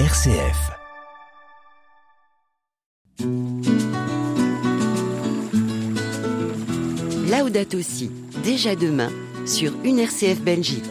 RCF. Laudato Si, déjà demain, sur une RCF Belgique.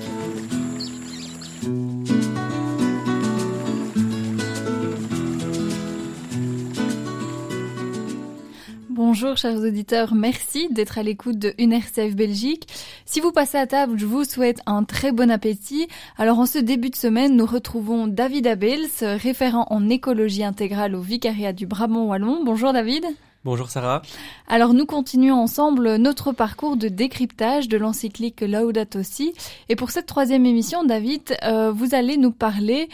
Bonjour chers auditeurs, merci d'être à l'écoute de UNRCF Belgique. Si vous passez à table, je vous souhaite un très bon appétit. Alors en ce début de semaine, nous retrouvons David Abels, référent en écologie intégrale au Vicariat du Brabant Wallon. Bonjour David. Bonjour Sarah. Alors nous continuons ensemble notre parcours de décryptage de l'encyclique Laudato Si. Et pour cette troisième émission, David, euh, vous allez nous parler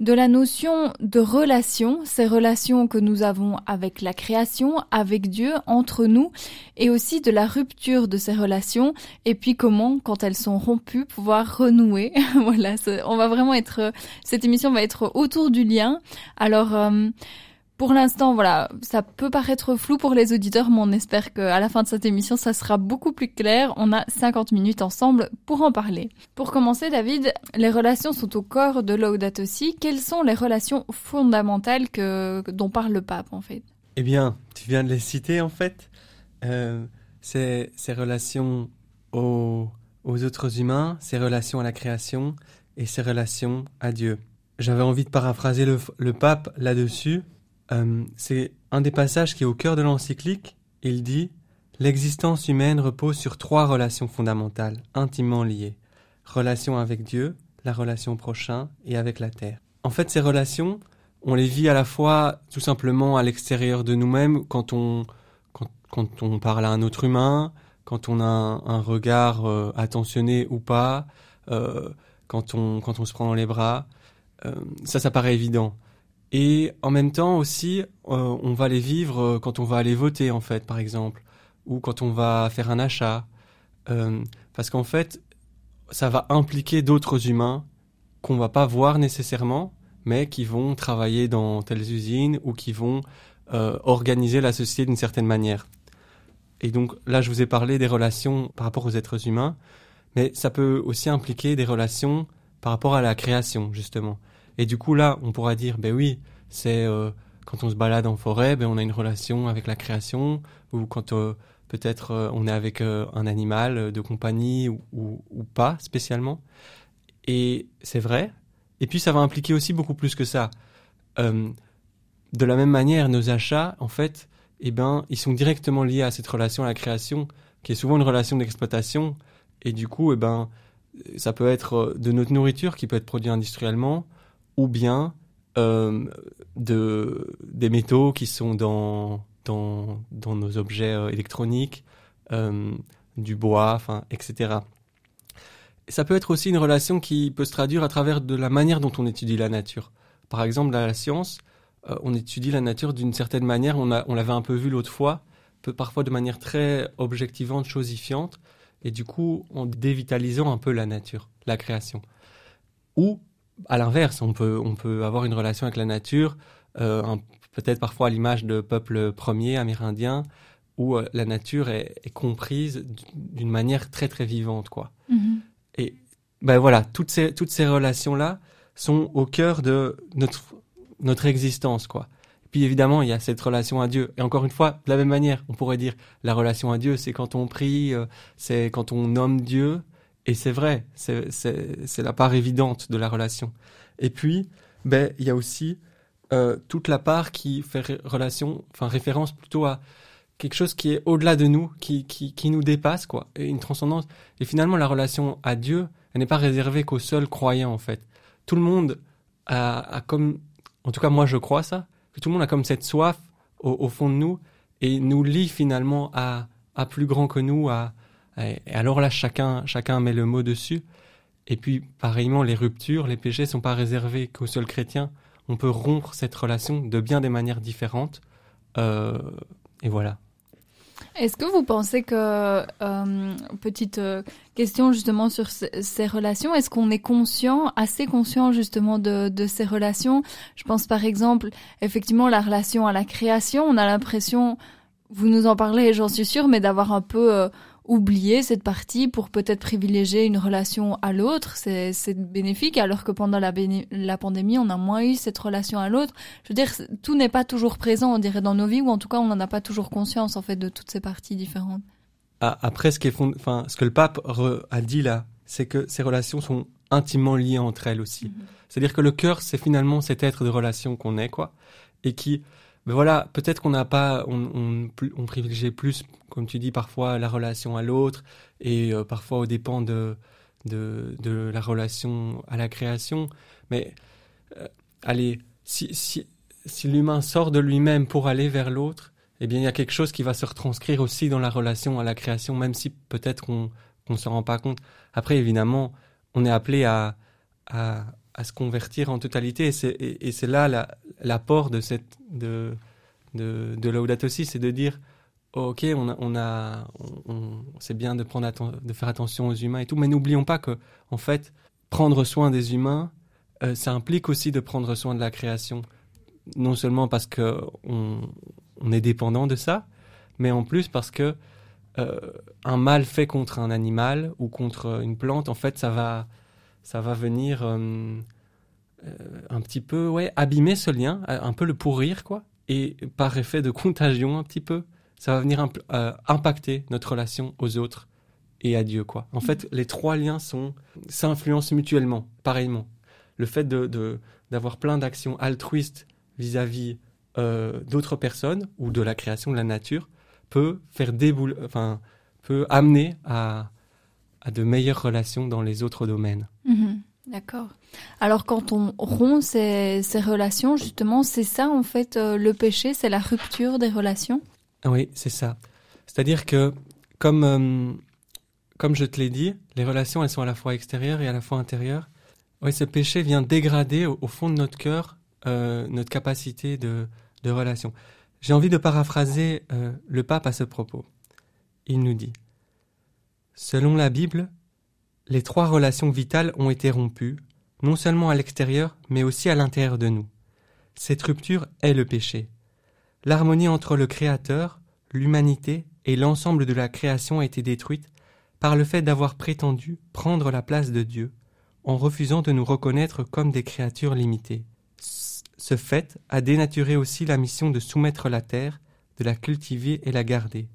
de la notion de relation, ces relations que nous avons avec la création, avec Dieu, entre nous, et aussi de la rupture de ces relations, et puis comment, quand elles sont rompues, pouvoir renouer. voilà, on va vraiment être, cette émission va être autour du lien. Alors, euh, pour l'instant, voilà, ça peut paraître flou pour les auditeurs, mais on espère qu'à la fin de cette émission, ça sera beaucoup plus clair. On a 50 minutes ensemble pour en parler. Pour commencer, David, les relations sont au corps de Laudato Si. Quelles sont les relations fondamentales que, dont parle le pape, en fait? Eh bien, tu viens de les citer, en fait. Euh, ces, relations aux, autres humains, ces relations à la création et ces relations à Dieu. J'avais envie de paraphraser le pape là-dessus euh, c'est un des passages qui est au cœur de l'encyclique. Il dit L'existence humaine repose sur trois relations fondamentales, intimement liées. Relation avec Dieu, la relation prochain et avec la terre. En fait, ces relations, on les vit à la fois tout simplement à l'extérieur de nous-mêmes quand on, quand, quand, on parle à un autre humain, quand on a un, regard euh, attentionné ou pas, euh, quand, on, quand on se prend dans les bras. Ça, ça paraît évident. Et en même temps aussi, euh, on va les vivre euh, quand on va aller voter, en fait, par exemple, ou quand on va faire un achat. Euh, parce qu'en fait, ça va impliquer d'autres humains qu'on va pas voir nécessairement, mais qui vont travailler dans telles usines ou qui vont organiser la société d'une certaine manière. Et donc là, je vous ai parlé des relations par rapport aux êtres humains, mais ça peut aussi impliquer des relations par rapport à la création, justement. Et du coup, là, on pourra dire, ben oui, c'est euh, quand on se balade en forêt, ben on a une relation avec la création, ou quand euh, peut-être euh, on est avec un animal de compagnie ou, pas spécialement. Et c'est vrai. Et puis, ça va impliquer aussi beaucoup plus que ça. De la même manière, nos achats, en fait, eh ben, ils sont directement liés à cette relation à la création, qui est souvent une relation d'exploitation. Et du coup, eh ben, ça peut être de notre nourriture qui peut être produite industriellement, ou bien euh, de, des métaux qui sont dans, dans, dans nos objets euh, électroniques, euh, du bois, etc. Et ça peut être aussi une relation qui peut se traduire à travers de la manière dont on étudie la nature. Par exemple, dans la science, on étudie la nature d'une certaine manière, on, a, on l'avait un peu vu l'autre fois, peut parfois de manière très objectivante, chosifiante, et du coup en dévitalisant un peu la nature, la création. Ou à l'inverse, on peut, on peut avoir une relation avec la nature, euh, peut-être parfois à l'image de peuples premiers amérindiens, où euh, la nature est, est comprise d'une manière très très vivante, quoi. Mhm. Et ben voilà, toutes ces, toutes ces relations-là sont au cœur de notre, notre existence, quoi. Et puis évidemment, il y a cette relation à Dieu. Et encore une fois, de la même manière, on pourrait dire la relation à Dieu, c'est quand on prie, euh, c'est quand on nomme Dieu, et c'est vrai, c'est la part évidente de la relation. Et puis, ben, il y a aussi euh, toute la part qui fait relation, enfin référence plutôt à quelque chose qui est au-delà de nous, qui, qui, nous dépasse, quoi, et une transcendance. Et finalement, la relation à Dieu, elle n'est pas réservée qu'aux seuls croyants, en fait. Tout le monde a, a, comme, en tout cas moi je crois ça, que tout le monde a comme cette soif au, au fond de nous et nous lie finalement à, à plus grand que nous, à, et alors là, chacun, chacun met le mot dessus. Et puis, pareillement, les ruptures, les péchés sont pas réservés qu'aux seuls chrétiens. On peut rompre cette relation de bien des manières différentes. Euh, et voilà. Est-ce que vous pensez que, euh, petite euh, question justement sur ces relations, est-ce qu'on est conscient, assez conscient justement de, ces relations? Je pense par exemple, effectivement, la relation à la création, on a l'impression, vous nous en parlez, j'en suis sûre, mais d'avoir un peu... oublier cette partie pour peut-être privilégier une relation à l'autre, c'est bénéfique, alors que pendant la, la pandémie, on a moins eu cette relation à l'autre. Je veux dire, tout n'est pas toujours présent, on dirait, dans nos vies, ou en tout cas, on n'en a pas toujours conscience, en fait, de toutes ces parties différentes. Ah, après, ce, qui est enfin, ce que le pape a dit là, c'est que ces relations sont intimement liées entre elles aussi. Mhm. C'est-à-dire que le cœur, c'est finalement cet être de relation qu'on est, quoi, et qui, ben voilà, peut-être qu'on n'a pas, on, on, privilégie plus, comme tu dis, parfois la relation à l'autre, et euh, parfois au dépend de, de, de, la relation à la création. Mais euh, allez, si, si, si l'humain sort de lui-même pour aller vers l'autre, eh bien, il y a quelque chose qui va se retranscrire aussi dans la relation à la création, même si peut-être qu'on ne se rend pas compte. Après, évidemment, on est appelé à, à, à se convertir en totalité. Et c'est là l'apport de cette de c'est de dire ok, on a on, c'est bien de prendre de faire attention aux humains et tout, mais n'oublions pas que en fait prendre soin des humains, euh, ça implique aussi de prendre soin de la création, non seulement parce que on, on est dépendant de ça, mais en plus parce que euh, un mal fait contre un animal ou contre une plante, en fait, ça va ça va venir euh, euh, un petit peu ouais, abîmer ce lien, un peu le pourrir, quoi. Et par effet de contagion, un petit peu, ça va venir euh, impacter notre relation aux autres et à Dieu, quoi. En fait, les trois liens s'influencent mutuellement, pareillement. Le fait de d'avoir plein d'actions altruistes vis-à-vis d'autres personnes ou de la création de la nature peut faire déboule, enfin, peut amener à à de meilleures relations dans les autres domaines. Mhm. D'accord. Alors quand on rompt ces, ces relations, justement, c'est ça en fait euh, le péché, c'est la rupture des relations? Oui, c'est ça. C'est-à-dire que, comme, euh, comme je te l'ai dit, les relations, elles sont à la fois extérieures et à la fois intérieures. Oui, ce péché vient dégrader au, fond de notre cœur euh, notre capacité de, de relation. J'ai envie de paraphraser le pape à ce propos. Il nous dit Selon la Bible, les trois relations vitales ont été rompues, non seulement à l'extérieur, mais aussi à l'intérieur de nous. Cette rupture est le péché. L'harmonie entre le Créateur, l'humanité et l'ensemble de la création a été détruite par le fait d'avoir prétendu prendre la place de Dieu, en refusant de nous reconnaître comme des créatures limitées. Ce fait a dénaturé aussi la mission de soumettre la terre, de la cultiver et la garder.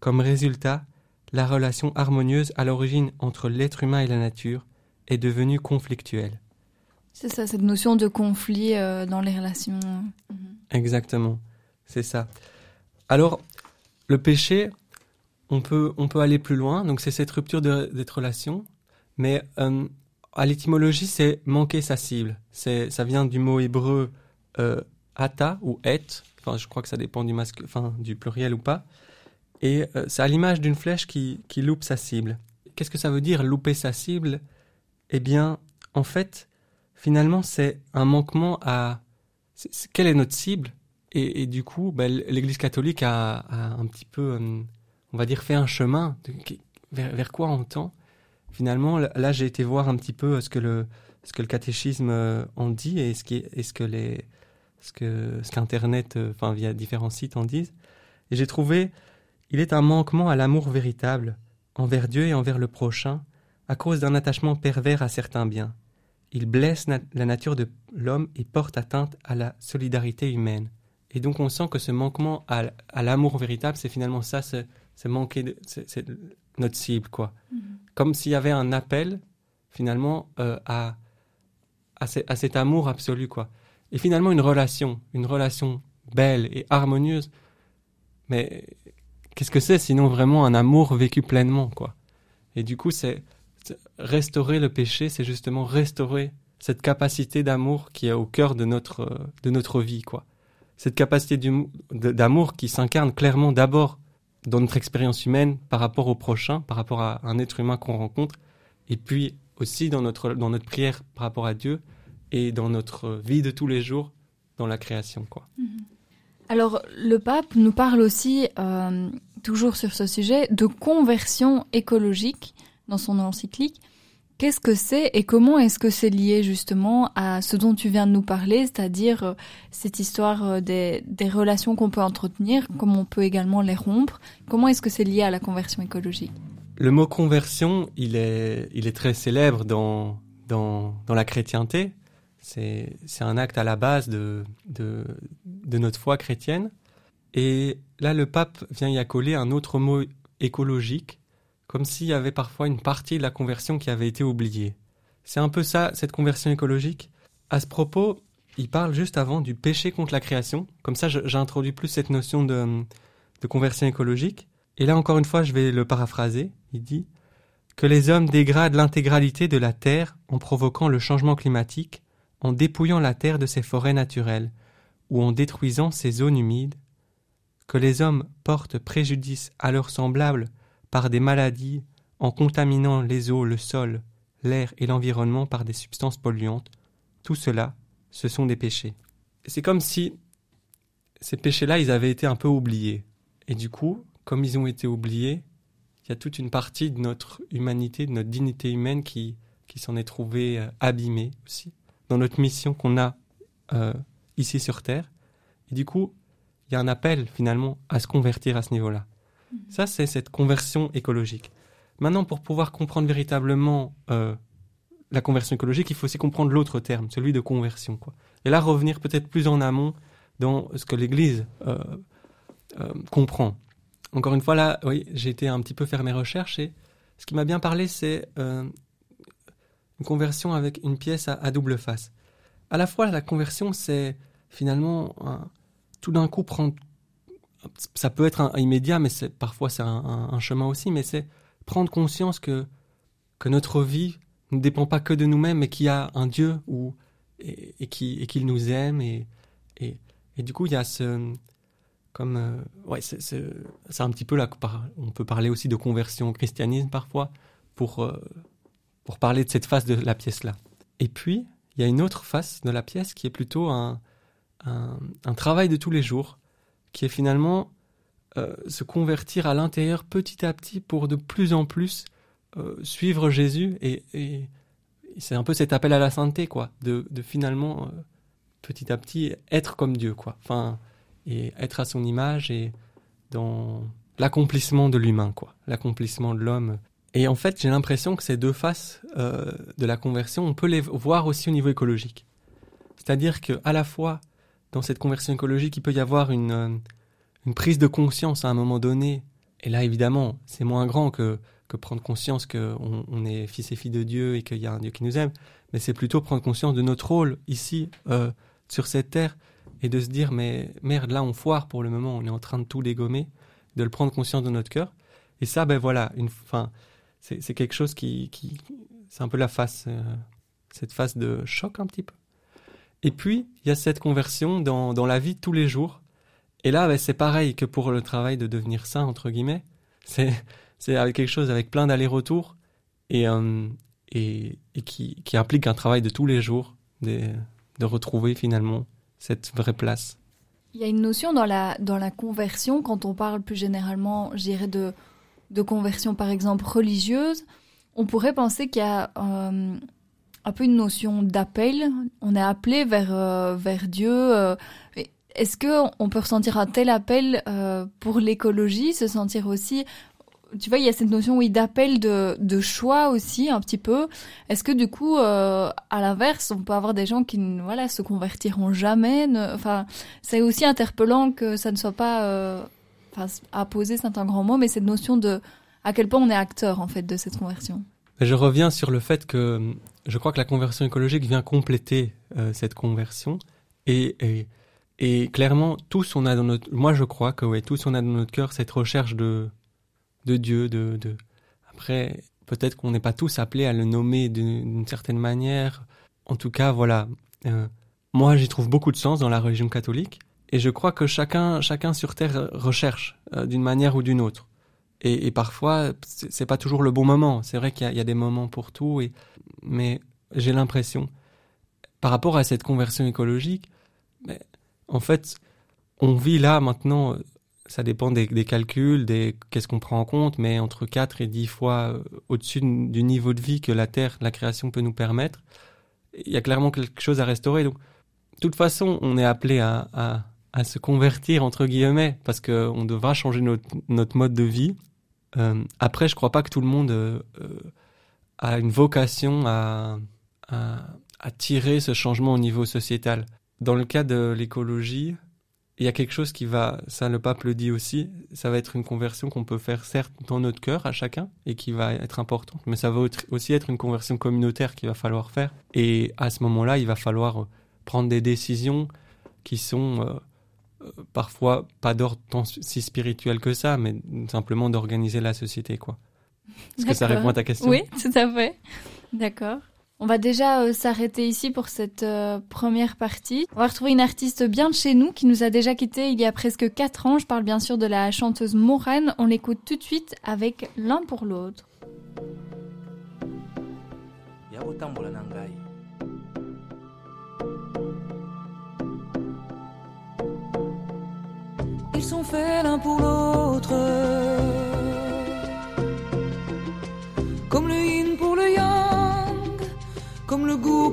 Comme résultat, la relation harmonieuse à l'origine entre l'être humain et la nature est devenue conflictuelle. C'est ça, cette notion de conflit euh, dans les relations. Mhm. Exactement, c'est ça. Alors, le péché, on peut, on peut aller plus loin, donc c'est cette rupture de, cette relation, mais euh, à l'étymologie, c'est manquer sa cible. C'est, ça vient du mot hébreu euh, ata ou et, enfin je crois que ça dépend du, masque, enfin, du pluriel ou pas. Et euh, c'est à l'image d'une flèche qui, qui loupe sa cible. Qu'est-ce que ça veut dire louper sa cible? Eh bien, en fait, finalement, c'est un manquement à... quelle est notre cible? Et, du coup, ben, l'Église catholique a, un petit peu, euh, on va dire, fait un chemin. vers, quoi on tend Finalement, là, j'ai été voir un petit peu ce que le, ce que le catéchisme euh, en dit et ce, qui, est, ce que les, ce que ce qu'Internet, enfin via différents sites en disent. Et j'ai trouvé il est un manquement à l'amour véritable, envers Dieu et envers le prochain, à cause d'un attachement pervers à certains biens. Il blesse la nature de l'homme et porte atteinte à la solidarité humaine. Et donc on sent que ce manquement à, l'amour véritable, c'est finalement ça, c'est manquer, de, c'est notre cible, quoi. Mm-hmm. Comme s'il y avait un appel, finalement, euh, à, à, à, cet amour absolu, quoi. Et finalement une relation, une relation belle et harmonieuse, mais qu'est-ce que c'est sinon vraiment un amour vécu pleinement, quoi? Et du coup, c'est restaurer le péché, c'est justement restaurer cette capacité d'amour qui est au cœur de notre de notre vie, quoi. Cette capacité d'amour qui s'incarne clairement d'abord dans notre expérience humaine par rapport au prochain, par rapport à un être humain qu'on rencontre, et puis aussi dans notre dans notre prière par rapport à Dieu et dans notre vie de tous les jours dans la création, quoi. Alors, le pape nous parle aussi, euh, toujours sur ce sujet, de conversion écologique dans son encyclique. Qu'est-ce que c'est et comment est-ce que c'est lié justement à ce dont tu viens de nous parler, c'est-à-dire euh, cette histoire euh, des, relations qu'on peut entretenir, comment on peut également les rompre? Comment est-ce que c'est lié à la conversion écologique? Le mot conversion, il est, très célèbre dans la chrétienté. C'est un acte à la base de, notre foi chrétienne. Et là, le pape vient y accoler un autre mot écologique comme s'il y avait parfois une partie de la conversion qui avait été oubliée. C'est un peu ça, cette conversion écologique. À ce propos, il parle juste avant du péché contre la création. Comme ça, j'introduis plus cette notion de conversion écologique. Et là, encore une fois, je vais le paraphraser. Il dit que les hommes dégradent l'intégralité de la Terre en provoquant le changement climatique, en dépouillant la Terre de ses forêts naturelles, ou en détruisant ses zones humides, que les hommes portent préjudice à leurs semblables par des maladies, en contaminant les eaux, le sol, l'air et l'environnement par des substances polluantes, tout cela, ce sont des péchés. C'est comme si ces péchés-là, ils avaient été un peu oubliés. Et du coup, comme ils ont été oubliés, il y a toute une partie de notre humanité, de notre dignité humaine qui, qui s'en est trouvée euh, abîmée aussi, dans notre mission qu'on a euh, ici sur Terre. Et du coup, il y a un appel finalement à se convertir à ce niveau-là. Ça, c'est cette conversion écologique. Maintenant, pour pouvoir comprendre véritablement euh, la conversion écologique, il faut aussi comprendre l'autre terme, celui de conversion. Quoi. Et là, revenir peut-être plus en amont dans ce que l'Église euh, euh, comprend. Encore une fois, là, oui, j'ai été un petit peu faire mes recherches et ce qui m'a bien parlé, c'est une conversion avec une pièce à, double face. À la fois, la conversion, c'est finalement tout d'un coup prendre ça peut être immédiat, mais parfois c'est un, chemin aussi, mais c'est prendre conscience que que notre vie ne dépend pas que de nous-mêmes, mais qu'il y a un Dieu ou et, et qu'il nous aime et, et, et du coup il y a ce comme euh, ouais c'est un petit peu là on peut parler aussi de conversion au christianisme parfois pour euh, pour parler de cette face de la pièce là. Et puis il y a une autre face de la pièce qui est plutôt un, un, travail de tous les jours qui est finalement euh, se convertir à l'intérieur petit à petit pour de plus en plus euh, suivre Jésus et, c'est un peu cet appel à la sainteté quoi de, de finalement euh, petit à petit être comme Dieu quoi enfin et être à son image et dans l'accomplissement de l'humain quoi l'accomplissement de l'homme et en fait j'ai l'impression que ces deux faces euh, de la conversion on peut les voir aussi au niveau écologique c'est-à-dire que à la fois dans cette conversion écologique, il peut y avoir une, euh, une prise de conscience à un moment donné. Et là, évidemment, c'est moins grand que, que prendre conscience qu'on on est fils et filles de Dieu et qu'il y a un Dieu qui nous aime. Mais c'est plutôt prendre conscience de notre rôle ici, euh, sur cette terre, et de se dire, mais merde, là, on foire pour le moment, on est en train de tout dégommer, de le prendre conscience de notre cœur. Et ça, ben voilà, une, fin, c'est quelque chose qui, c'est un peu la face, euh, cette phase de choc un petit peu. Et puis, il y a cette conversion dans, dans la vie de tous les jours. Et là, ben, c'est pareil que pour le travail de devenir saint, entre guillemets. C'est, quelque chose avec plein d'allers-retours et, euh, et, qui, implique un travail de tous les jours, de, de retrouver finalement cette vraie place. Il y a une notion dans la, dans la conversion, quand on parle plus généralement, je dirais, de, de conversion par exemple religieuse, on pourrait penser qu'il y a euh, un peu une notion d'appel. On est appelé vers euh, vers Dieu. Euh, est-ce que on peut ressentir un tel appel pour l'écologie, se sentir aussi tu vois, il y a cette notion, oui, d'appel de, de choix aussi, un petit peu. Est-ce que du coup, à l'inverse, on peut avoir des gens qui, voilà, se convertiront jamais. enfin, c'est aussi interpellant que ça ne soit pas, enfin, à poser, c'est un grand mot, mais cette notion de à quel point on est acteur en fait de cette conversion. Je reviens sur le fait que je crois que la conversion écologique vient compléter euh, cette conversion et, et, et, clairement tous on a dans notre moi je crois que ouais tous on a dans notre cœur cette recherche de de Dieu de, de... après peut-être qu'on n'est pas tous appelés à le nommer d'une certaine manière en tout cas voilà euh, moi j'y trouve beaucoup de sens dans la religion catholique et je crois que chacun chacun sur terre recherche euh, d'une manière ou d'une autre et, et parfois c'est pas toujours le bon moment c'est vrai qu'il y, a des moments pour tout mais j'ai l'impression, par rapport à cette conversion écologique, en fait, on vit là maintenant ça dépend des, calculs, des qu'est-ce qu'on prend en compte, mais entre 4 et 10 fois euh, au-dessus du niveau de vie que la Terre, la création peut nous permettre, il y a clairement quelque chose à restaurer. Donc, de toute façon, on est appelé à, à, se convertir, entre guillemets, parce qu'on devra changer notre, mode de vie. Euh, après, je crois pas que tout le monde euh, a une vocation à, à, à tirer ce changement au niveau sociétal. Dans le cas de l'écologie, il y a quelque chose qui va, ça le pape le dit aussi, ça va être une conversion qu'on peut faire certes dans notre cœur à chacun et qui va être importante, mais ça va aussi être une conversion communautaire qu'il va falloir faire. Et à ce moment-là, il va falloir prendre des décisions qui sont euh, parfois pas d'ordre si spirituel que ça, mais simplement d'organiser la société, quoi. Est-ce que ça répond à ta question? Oui, tout à fait. D'accord. On va déjà euh, s'arrêter ici pour cette euh, première partie. On va retrouver une artiste bien de chez nous qui nous a déjà quitté il y a presque 4 ans. Je parle bien sûr de la chanteuse Morane. On l'écoute tout de suite avec L'un pour l'autre. Ils sont faits l'un pour l'autre. Comme le yin pour le yang comme le goût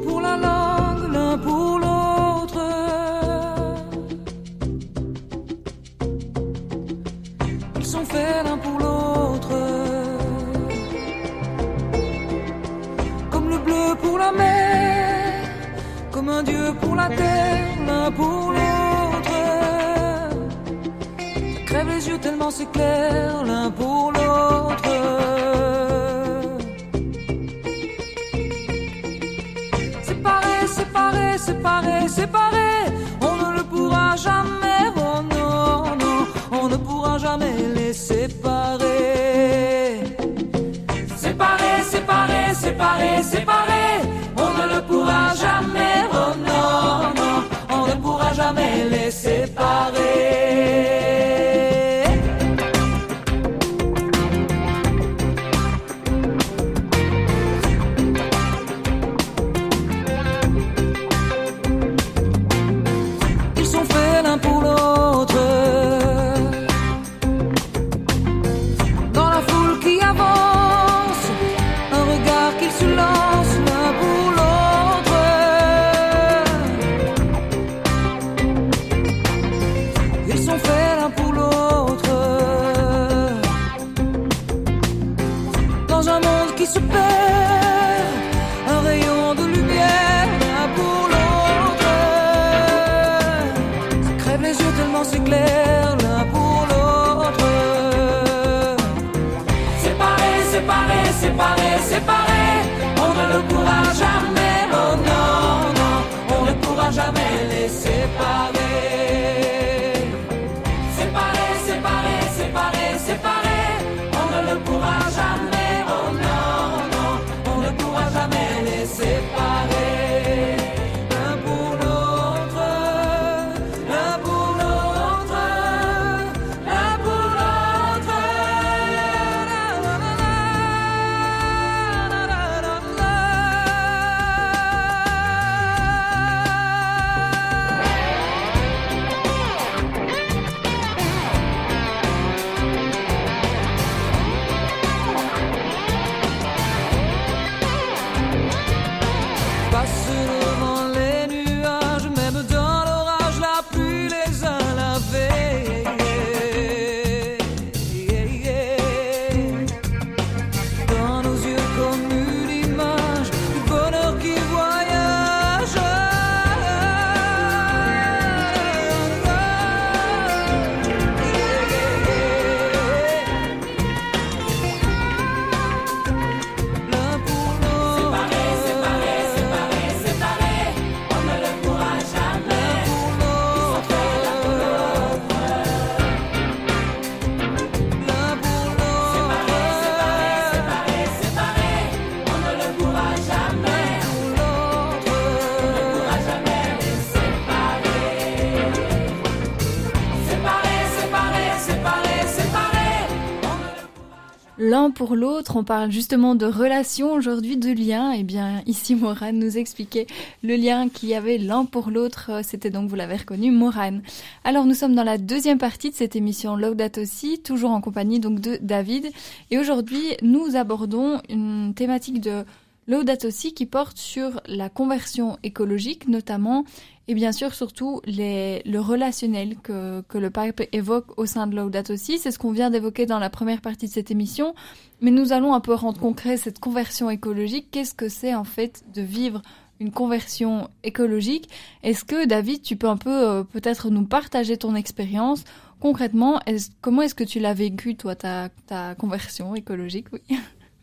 l'un pour l'autre. On parle justement de relations aujourd'hui, de liens. Et eh bien, ici, Morane nous expliquait le lien qu'il y avait l'un pour l'autre. C'était donc, vous l'avez reconnu, Morane. Alors, nous sommes dans la deuxième partie de cette émission Laudato aussi, toujours en compagnie donc de David. Et aujourd'hui, nous abordons une thématique de Laudato aussi qui porte sur la conversion écologique notamment et bien sûr surtout les, le relationnel que, que le pape évoque au sein de Laudato aussi. C'est ce qu'on vient d'évoquer dans la première partie de cette émission. Mais nous allons un peu rendre concret cette conversion écologique. Qu'est-ce que c'est en fait de vivre une conversion écologique? Est-ce que David, tu peux un peu euh, peut-être nous partager ton expérience? Concrètement Comment est-ce que tu l'as vécu toi ta, ta conversion écologique? Oui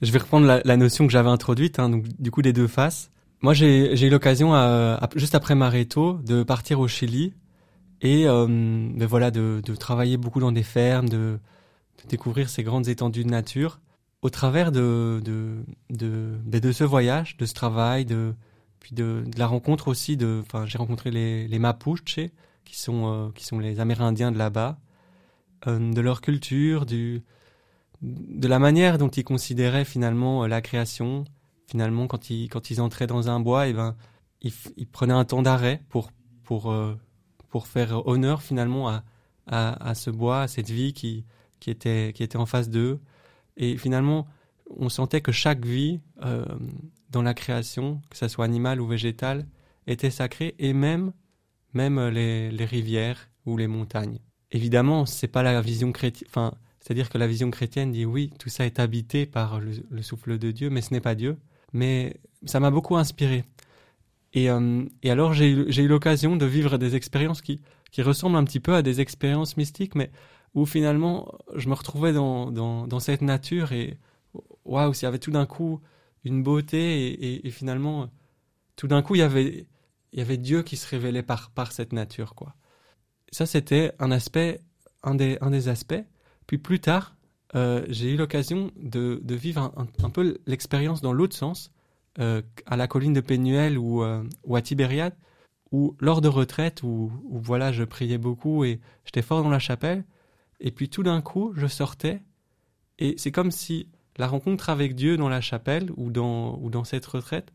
je vais reprendre la, notion que j'avais introduite, hein, donc du coup des deux faces. Moi, j'ai eu l'occasion, juste après Mareto, de partir au Chili et euh, de, voilà, de, travailler beaucoup dans des fermes, de, découvrir ces grandes étendues de nature. Au travers de, de, ben, ce voyage, de ce travail, de, puis de, la rencontre aussi j'ai rencontré les, les Mapuches, qui sont, euh, qui sont les Amérindiens de là-bas, euh, de leur culture, du, de la manière dont ils considéraient finalement euh, la création. Finalement, quand ils, quand ils entraient dans un bois, et eh ben, ils, ils prenaient un temps d'arrêt pour, pour, euh, pour faire honneur finalement à, à, ce bois, à cette vie qui, qui, était, qui était en face d'eux. Et finalement, on sentait que chaque vie euh, dans la création, que ce soit animale ou végétale, était sacrée, et même, même les, les rivières ou les montagnes. Évidemment, c'est pas la vision chrétienne. Enfin, c'est-à-dire que la vision chrétienne dit oui, tout ça est habité par le, souffle de Dieu, mais ce n'est pas Dieu. Mais ça m'a beaucoup inspiré. Et, euh, alors j'ai eu, l'occasion de vivre des expériences qui, ressemblent un petit peu à des expériences mystiques, mais où finalement je me retrouvais dans, cette nature et waouh, il y avait tout d'un coup une beauté et, finalement tout d'un coup il y avait Dieu qui se révélait par cette nature quoi. Ça c'était un aspect un des aspects puis plus tard, euh, j'ai eu l'occasion de, vivre un, peu l'expérience dans l'autre sens, euh, à la colline de Pénuel ou, euh, ou, à Tibériade, où lors de retraite, où, où voilà, je priais beaucoup et j'étais fort dans la chapelle, et puis tout d'un coup, je sortais, et c'est comme si la rencontre avec Dieu dans la chapelle ou dans, ou dans cette retraite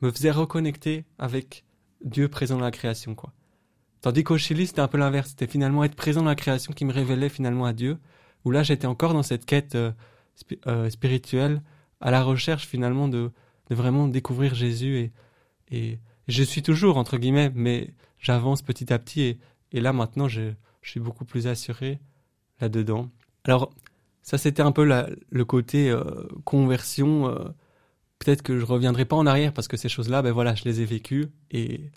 me faisait reconnecter avec Dieu présent dans la création, quoi. Tandis qu'au Chili, c'était un peu l'inverse. C'était finalement être présent dans la création qui me révélait finalement à Dieu où là j'étais encore dans cette quête euh, euh, spirituelle, à la recherche finalement de, de vraiment découvrir Jésus et, et je suis toujours entre guillemets, mais j'avance petit à petit et, et là maintenant je, je, suis beaucoup plus assuré là-dedans. Alors ça c'était un peu la, le côté euh, conversion. Peut-être que je reviendrai pas en arrière parce que ces choses-là, ben voilà, je les ai vécues et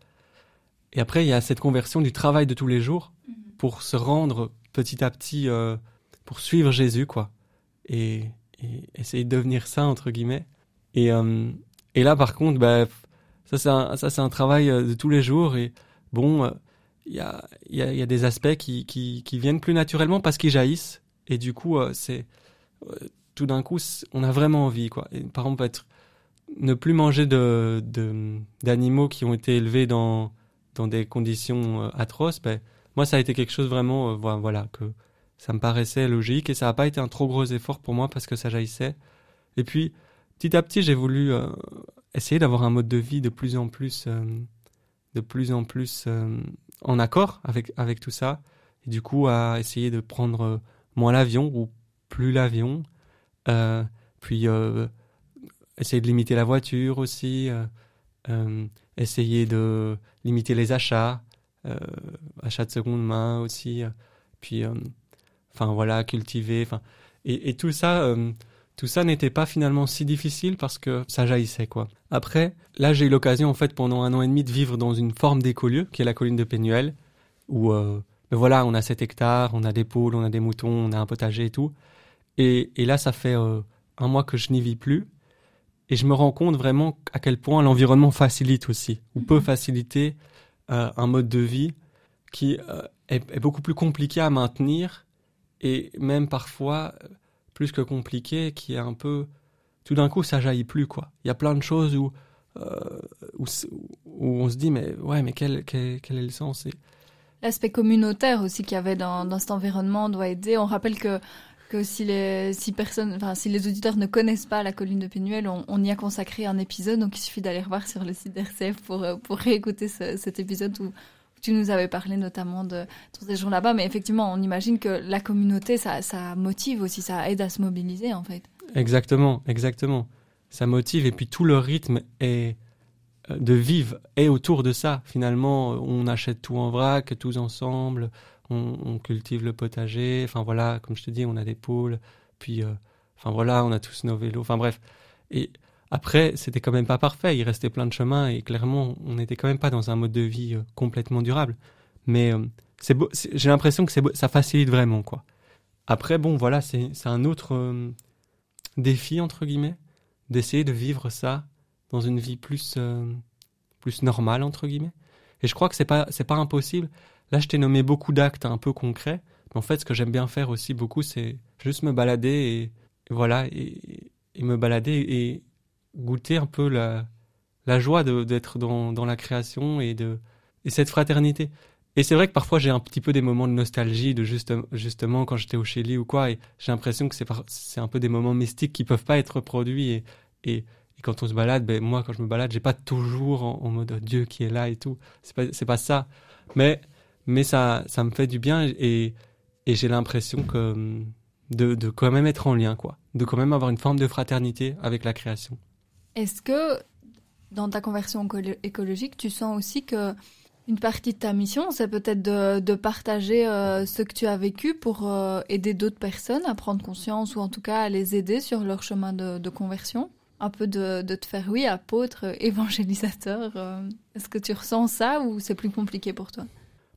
et après il y a cette conversion du travail de tous les jours mhm. pour se rendre petit à petit pour suivre Jésus, quoi. Et, essayer de devenir saint, entre guillemets. Et, euh, et là, par contre, bah, ça, c'est un, un travail euh, de tous les jours. Et bon, euh, il y, a, y, y a des aspects qui, qui, viennent plus naturellement parce qu'ils jaillissent. Et du coup, c'est tout d'un coup, on a vraiment envie, quoi. Et, par exemple, être, ne plus manger de, de, d'animaux qui ont été élevés dans, dans des conditions atroces, ben, moi, ça a été quelque chose vraiment, voilà, que ça me paraissait logique et ça n'a pas été un trop gros effort pour moi parce que ça jaillissait. Et puis, petit à petit, j'ai voulu euh, essayer d'avoir un mode de vie de plus en plus, euh, de plus en plus euh, en accord avec avec tout ça. Et du coup, à essayer de prendre moins l'avion ou plus l'avion. puis essayer de limiter la voiture aussi. essayer de limiter les achats, achats de seconde main aussi. Puis enfin voilà, cultiver, enfin et, et, tout ça, euh, tout ça n'était pas finalement si difficile parce que ça jaillissait quoi. Après, là j'ai eu l'occasion en fait pendant un an et demi de vivre dans une forme d'écolieu qui est la colline de Pénuel où euh, ben voilà, on a 7 hectares, on a des poules, on a des moutons, on a un potager et tout. Et, et là ça fait euh, un mois que je n'y vis plus et je me rends compte vraiment à quel point l'environnement facilite aussi ou peut mhm. faciliter un mode de vie qui est, est, beaucoup plus compliqué à maintenir et même parfois plus que compliqué, qui est un peu tout d'un coup ça jaillit plus quoi. Il y a plein de choses où euh, où, on se dit mais ouais mais quel quel, quel est le sens L'aspect communautaire aussi qu'il y avait dans, cet environnement doit aider. On rappelle que que si les, si personne, enfin, si les auditeurs ne connaissent pas la colline de Pénuel, on, y a consacré un épisode, donc il suffit d'aller voir sur le site d'RCF pour, euh, pour réécouter cet épisode où tu nous avais parlé notamment de ton séjour là-bas. Mais effectivement, on imagine que la communauté, ça, motive aussi, ça aide à se mobiliser, en fait. Exactement, exactement. Ça motive, et puis tout le rythme est euh, de vivre est autour de ça. Finalement, on achète tout en vrac, tous ensemble on, cultive le potager. Enfin voilà, comme je te dis, on a des poules. Puis, euh, enfin voilà, on a tous nos vélos. Enfin bref. Après, c'était quand même pas parfait. Il restait plein de chemins et clairement, on n'était quand même pas dans un mode de vie euh, complètement durable. Mais euh, c'est J'ai l'impression que ça facilite vraiment quoi. Après, bon, voilà, c'est un autre défi entre guillemets d'essayer de vivre ça dans une vie plus plus normale entre guillemets. Et je crois que c'est pas c'est pas impossible. Là, je t'ai nommé beaucoup d'actes un peu concrets. Mais en fait, ce que j'aime bien faire aussi beaucoup, c'est juste me balader et, voilà, et, me balader et goûter un peu la, la joie d'être dans, dans, la création et de et cette fraternité. Et c'est vrai que parfois j'ai un petit peu des moments de nostalgie de juste, justement quand j'étais au Chili ou quoi, et j'ai l'impression que c'est un peu des moments mystiques qui peuvent pas être reproduits et, et, quand on se balade, ben moi quand je me balade, j'ai pas toujours en, mode Dieu qui est là et tout. C'est pas pas ça, mais mais ça, ça me fait du bien et, et j'ai l'impression de, de, quand même être en lien, quoi, de quand même avoir une forme de fraternité avec la création. Est-ce que dans ta conversion écologique, tu sens aussi que une partie de ta mission, c'est peut-être de, partager euh, ce que tu as vécu pour euh, aider d'autres personnes à prendre conscience ou en tout cas à les aider sur leur chemin de, conversion? Un peu de, te faire, oui, apôtre, évangélisateur. Euh, est-ce que tu ressens ça ou c'est plus compliqué pour toi?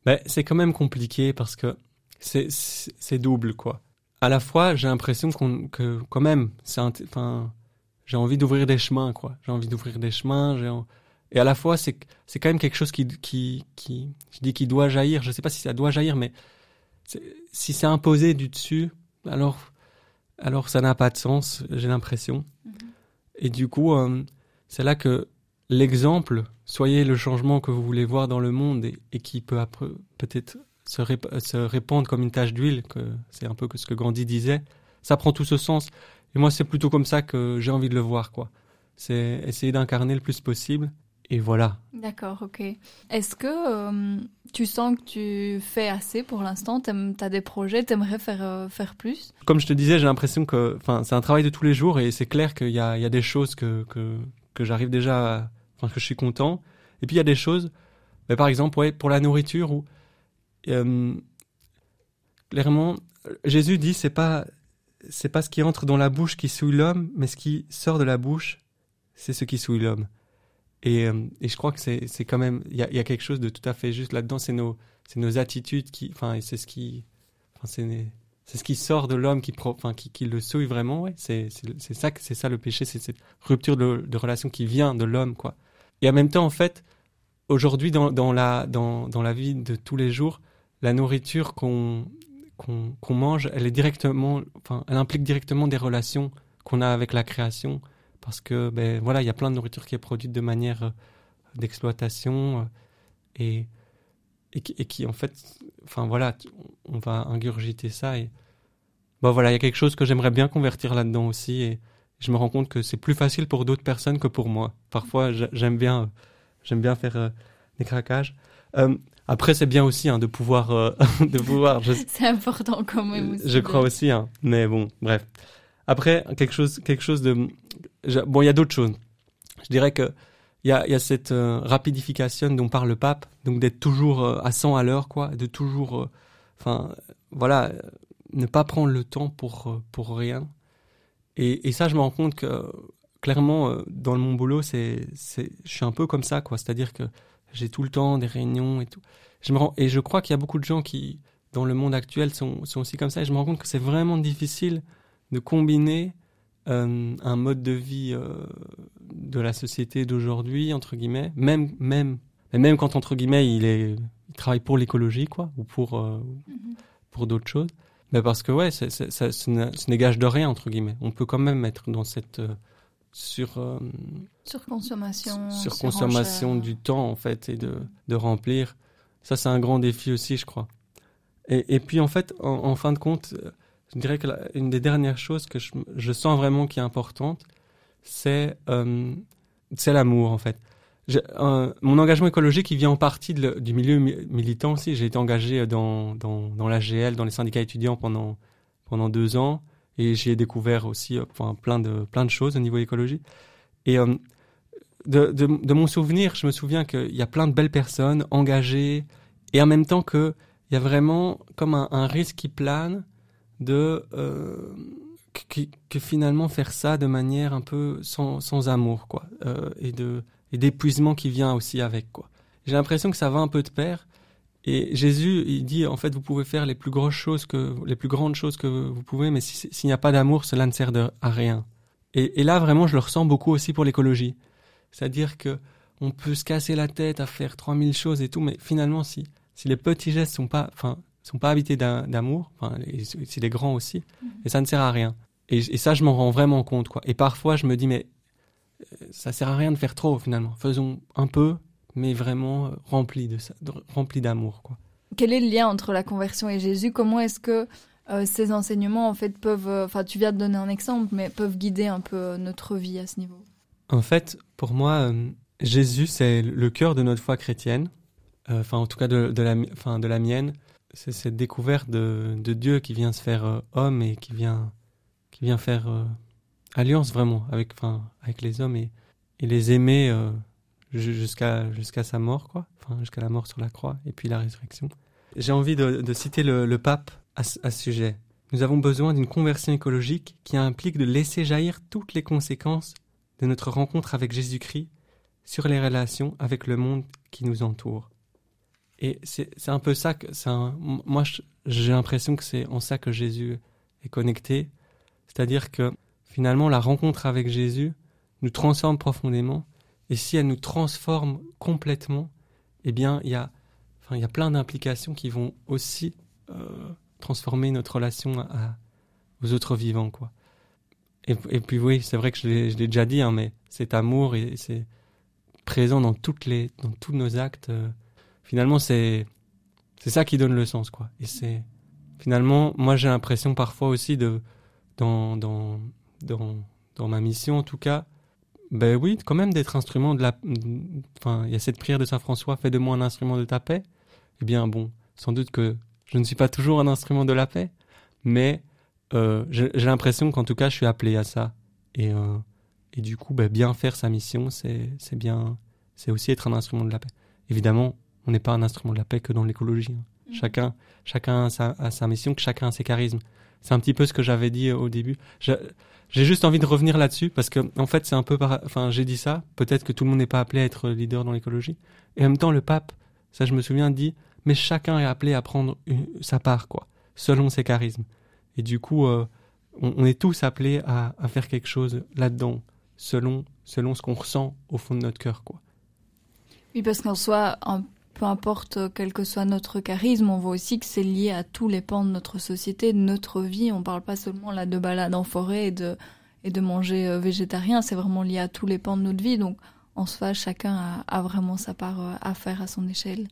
Mais c'est quand même compliqué parce que c'est double, quoi. À la fois, j'ai l'impression que quand même, c'est j'ai envie d'ouvrir des chemins, quoi. J'ai envie d'ouvrir des chemins. Et à la fois, c'est c'est quand même quelque chose qui qui qui je dis qui doit jaillir. Je sais pas si ça doit jaillir, mais si c'est imposé du dessus, alors alors ça n'a pas de sens. J'ai l'impression. Mm-hmm. Et du coup, euh, c'est là que l'exemple, soyez le changement que vous voulez voir dans le monde et, qui peut peut-être se, se, répandre comme une tache d'huile, que c'est un peu ce que Gandhi disait, ça prend tout ce sens. Et moi, c'est plutôt comme ça que j'ai envie de le voir, quoi. C'est essayer d'incarner le plus possible. Et voilà. D'accord, ok. Est-ce que euh, tu sens que tu fais assez pour l'instant? Tu as des projets, tu aimerais faire, euh, faire plus? Comme je te disais, j'ai l'impression que c'est un travail de tous les jours et c'est clair qu'il y a, y a, des choses que, que, que j'arrive déjà, à, enfin que je suis content. Et puis il y a des choses, mais par exemple, ouais, pour la nourriture où euh, clairement Jésus dit c'est pas c'est pas ce qui entre dans la bouche qui souille l'homme, mais ce qui sort de la bouche, c'est ce qui souille l'homme. Et, euh, et, je crois que c'est quand même il y a, quelque chose de tout à fait juste là-dedans. C'est nos nos attitudes qui, enfin, c'est ce qui, c'est ce qui sort de l'homme qui, enfin, qui, qui, le souille vraiment. Ouais. C'est, ça, c'est ça le péché, c'est cette rupture de, de, relation qui vient de l'homme, quoi. Et en même temps, en fait, aujourd'hui, dans, dans, la, dans, dans la vie de tous les jours, la nourriture qu'on, qu'on, mange, elle est directement, enfin, elle implique directement des relations qu'on a avec la création, parce que, ben, voilà, il y a plein de nourriture qui est produite de manière euh, d'exploitation euh, et et qui, en fait, enfin voilà, on va ingurgiter ça et bon voilà, il y a quelque chose que j'aimerais bien convertir là-dedans aussi et je me rends compte que c'est plus facile pour d'autres personnes que pour moi. Parfois, j'aime bien, j'aime bien faire euh, des craquages. Après, c'est bien aussi hein, de pouvoir, euh, de pouvoir. c'est important quand même. Aussi je crois aussi, hein, mais bon, bref. Après, quelque chose, quelque chose de, bon, il y a d'autres choses. Je dirais que il y a, y a, cette euh, rapidification dont parle le pape, donc d'être toujours euh, à 100 à l'heure, quoi, de toujours, euh, enfin, voilà, ne pas prendre le temps pour pour rien. Et, et, ça, je me rends compte que clairement, dans mon boulot, c'est, c'est, je suis un peu comme ça, quoi. C'est-à-dire que j'ai tout le temps des réunions et tout. Je me rends, et je crois qu'il y a beaucoup de gens qui, dans le monde actuel, sont, sont aussi comme ça. Et je me rends compte que c'est vraiment difficile de combiner euh, un mode de vie euh, de la société d'aujourd'hui entre guillemets même même même quand entre guillemets il est il travaille pour l'écologie quoi ou pour euh, mm-hmm. pour d'autres choses mais parce que ouais ça, ça, ça, ce négage de rien entre guillemets on peut quand même être dans cette sur surconsommation surconsommation du temps en fait et de de remplir ça c'est un grand défi aussi je crois et, et puis en fait en, en fin de compte je dirais que une des dernières choses que je, sens vraiment qui est importante, c'est euh, c'est l'amour en fait. mon engagement écologique, il vient en partie du milieu militant aussi. J'ai été engagé dans, dans, dans l'AGL, dans les syndicats étudiants pendant, pendant deux ans. Et j'ai découvert aussi enfin, plein, de, plein de choses au niveau écologie. Et euh, de, de, mon souvenir, je me souviens qu'il y a plein de belles personnes engagées. Et en même temps qu'il y a vraiment comme un, risque qui plane de euh, que, finalement faire ça de manière un peu sans, sans amour quoi euh, et de et d'épuisement qui vient aussi avec j'ai l'impression que ça va un peu de pair et Jésus il dit en fait vous pouvez faire les plus grosses choses que les plus grandes choses que vous pouvez mais s'il n'y a pas d'amour cela ne sert de, à rien et, et là vraiment je le ressens beaucoup aussi pour l'écologie c'est-à-dire que on peut se casser la tête à faire 3000 choses et tout mais finalement si si les petits gestes sont pas enfin sont pas habités d'amour, enfin, c'est des grands aussi, mhm. et ça ne sert à rien. Et, ça, je m'en rends vraiment compte, quoi. Et parfois, je me dis, mais euh, ça sert à rien de faire trop, finalement. Faisons un peu, mais vraiment euh, rempli de ça, rempli d'amour, quoi. Quel est le lien entre la conversion et Jésus? Comment est-ce que euh, ces enseignements, en fait, peuvent, enfin, tu viens de donner un exemple, mais peuvent guider un peu notre vie à ce niveau? En fait, pour moi, Jésus, c'est le cœur de notre foi chrétienne. Enfin, en tout cas, de, de la, enfin, de la mienne c'est cette découverte de, de, Dieu qui vient se faire euh, homme et qui vient, qui vient faire euh, alliance vraiment avec, enfin, avec les hommes et, et les aimer euh, jusqu'à sa mort, quoi, enfin, jusqu'à la mort sur la croix et puis la résurrection. J'ai envie de, citer le, pape à, à, ce sujet. Nous avons besoin d'une conversion écologique qui implique de laisser jaillir toutes les conséquences de notre rencontre avec Jésus-Christ sur les relations avec le monde qui nous entoure. Et c'est un peu ça que un, moi j'ai l'impression que c'est en ça que Jésus est connecté, c'est-à-dire que finalement la rencontre avec Jésus nous transforme profondément et si elle nous transforme complètement, eh bien il y a enfin il y a plein d'implications qui vont aussi euh, transformer notre relation aux autres vivants quoi. Et, et puis oui, c'est vrai que je l'ai déjà dit, hein, mais cet amour et c'est présent dans toutes les dans tous nos actes. Euh, finalement, c'est c'est ça qui donne le sens, quoi. Et c'est finalement, moi, j'ai l'impression parfois aussi de dans dans dans dans ma mission, en tout cas, ben oui, quand même d'être instrument de la. Enfin, il y a cette prière de saint François, fais de moi un instrument de ta paix. Eh bien, bon, sans doute que je ne suis pas toujours un instrument de la paix, mais euh, j'ai l'impression qu'en tout cas, je suis appelé à ça. Et euh, et du coup, ben, bien faire sa mission, c'est bien, c'est aussi être un instrument de la paix. Évidemment, on n'est pas un instrument de la paix que dans l'écologie. Hein. Mm. Chacun, chacun a sa, sa, mission, que chacun a ses charismes. C'est un petit peu ce que j'avais dit au début. J'ai juste envie de revenir là-dessus parce que, en fait, c'est un peu, enfin, j'ai dit ça. Peut-être que tout le monde n'est pas appelé à être leader dans l'écologie. Et en même temps, le pape, ça, je me souviens, dit, mais chacun est appelé à prendre sa part, quoi, selon ses charismes. Et du coup, euh, on, est tous appelés à, à faire quelque chose là-dedans, selon, selon ce qu'on ressent au fond de notre cœur, quoi. Oui, parce qu'en soi, un peu importe quel que soit notre charisme, on voit aussi que c'est lié à tous les pans de notre société, de notre vie. On parle pas seulement là de balade en forêt et de, et de manger euh, végétarien, c'est vraiment lié à tous les pans de notre vie. Donc, en soi, chacun a, vraiment sa part euh, à faire à son échelle.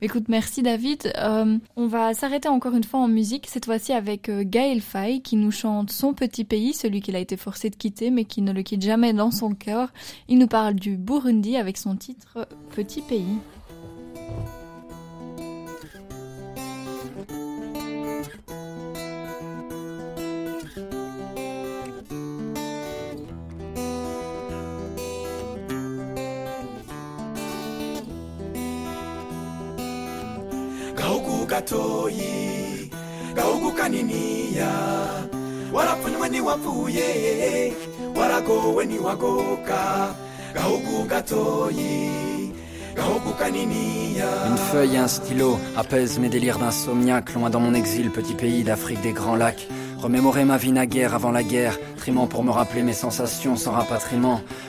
Écoute, merci David. Euh, on va s'arrêter encore une fois en musique, cette fois-ci avec euh, Gaël Faye qui nous chante Son petit pays, celui qu'il a été forcé de quitter mais qui ne le quitte jamais dans son cœur. Il nous parle du Burundi avec son titre Petit pays. Gatoyi gahugu kaniniya. Warapfunywe ntiwapfuye waragowe ntiwagoka gahugu gatoyi Une feuille et un stylo apaisent mes délires d'insomniaque, loin dans mon exil, petit pays d'Afrique des grands lacs. Remémorer ma vie naguère avant la guerre, rapatriement pour me rappeler mes sensations sans rapatriement.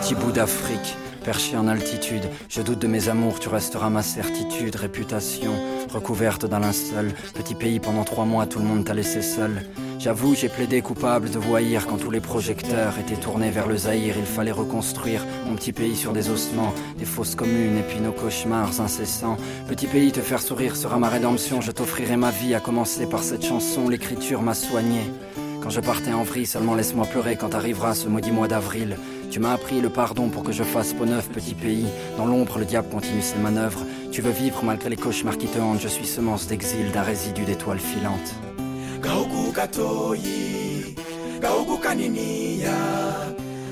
Petit bout d'Afrique, perché en altitude, je doute de mes amours, tu resteras ma certitude, réputation, recouverte d'un linceul. Petit pays, pendant trois mois, tout le monde t'a laissé seul. J'avoue, j'ai plaidé coupable de voyir quand tous les projecteurs étaient tournés vers le Zaïre. Il fallait reconstruire mon petit pays sur des ossements, des fausses communes et puis nos cauchemars incessants. Petit pays, te faire sourire sera ma rédemption. Je t'offrirai ma vie, à commencer par cette chanson. L'écriture m'a soigné. Quand je partais en vrille, seulement laisse-moi pleurer quand arrivera ce maudit mois d'avril. Tu m'as appris le pardon pour que je fasse peau neuf, petit pays. Dans l'ombre, le diable continue ses manœuvres. Tu veux vivre malgré les cauchemars qui te hantent. Je suis semence d'exil, d'un résidu d'étoiles filantes. Kauku katoyi kauku kaniniya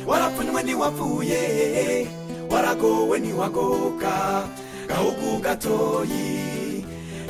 warafunywe ni wapfuye waragowe ni wagoka. Kauku katoyi kauku kaniniya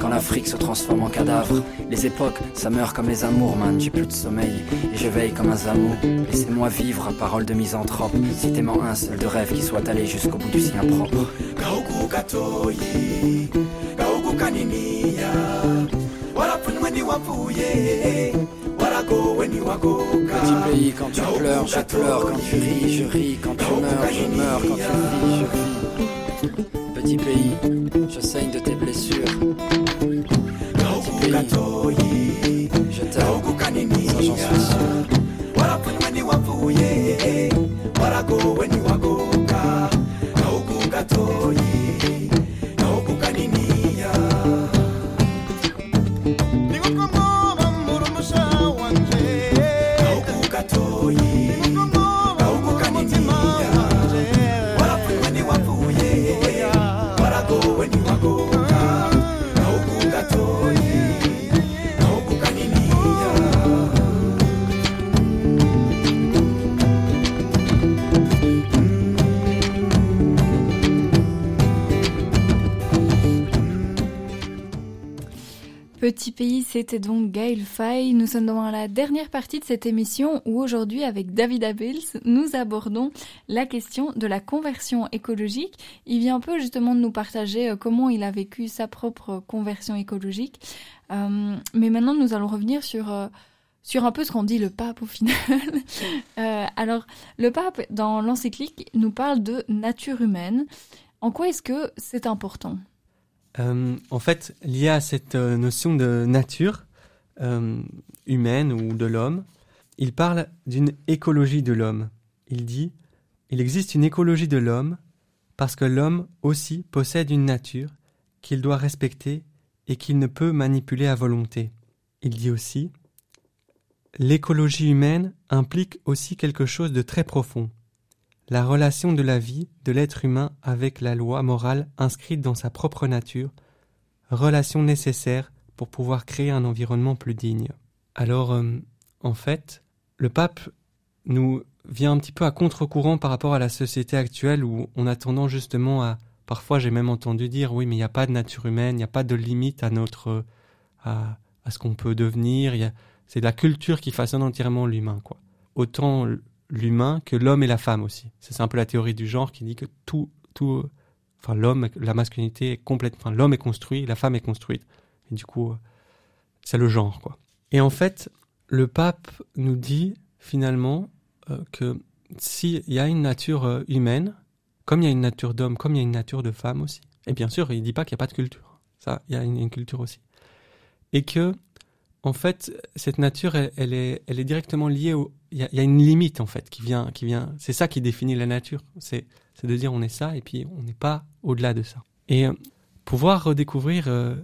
Quand l'Afrique se transforme en cadavre, les époques, ça meurt comme les amours, man. J'ai plus de sommeil et je veille comme un zamou. Laissez-moi vivre, parole de misanthrope. Citez-moi un seul de rêve qui soit allé jusqu'au bout du sien propre. Petit pays, quand tu pleures, je pleure. Quand tu ris, je ris. Quand tu meurs, je meurs. Quand tu vis, je vis. Petit pays, je saigne de tes blessures. Katoyi. Je t'aime, c'était donc Gaël Faye. Nous sommes dans la dernière partie de cette émission où aujourd'hui, avec David Abels, nous abordons la question de la conversion écologique. Il vient un peu justement de nous partager euh, comment il a vécu sa propre conversion écologique. Euh, mais maintenant, nous allons revenir sur, euh, sur un peu ce qu'en dit le pape au final. Euh, alors, le pape, dans l'encyclique, nous parle de nature humaine. En quoi est-ce que c'est important? Euh, en fait, lié à cette euh, notion de nature euh, humaine ou de l'homme, il parle d'une écologie de l'homme. Il dit il existe une écologie de l'homme parce que l'homme aussi possède une nature qu'il doit respecter et qu'il ne peut manipuler à volonté. Il dit aussi l'écologie humaine implique aussi quelque chose de très profond la relation de la vie de l'être humain avec la loi morale inscrite dans sa propre nature, relation nécessaire pour pouvoir créer un environnement plus digne. Alors, euh, en fait, le pape nous vient un petit peu à contre-courant par rapport à la société actuelle où on a tendance justement à, parfois j'ai même entendu dire, oui, mais il n'y a pas de nature humaine, il n'y a pas de limite à notre, à, à ce qu'on peut devenir, c'est la culture qui façonne entièrement l'humain, quoi. Autant l'humain que l'homme et la femme aussi. C'est un peu la théorie du genre qui dit que tout, tout, enfin l'homme, la masculinité est complète, enfin l'homme est construit, la femme est construite. Et du coup, c'est le genre, quoi. Et en fait, le pape nous dit finalement euh, que s'il y a une nature euh, humaine, comme il y a une nature d'homme, comme il y a une nature de femme aussi, et bien sûr, il dit pas qu'il n'y a pas de culture. Ça, il y a une culture aussi. Et que, en fait, cette nature, elle, est, elle est directement liée au. Il y, y a une limite, en fait, qui vient. Qui vient c'est ça qui définit la nature. C'est de dire on est ça, et puis on n'est pas au-delà de ça. Et euh, pouvoir redécouvrir euh,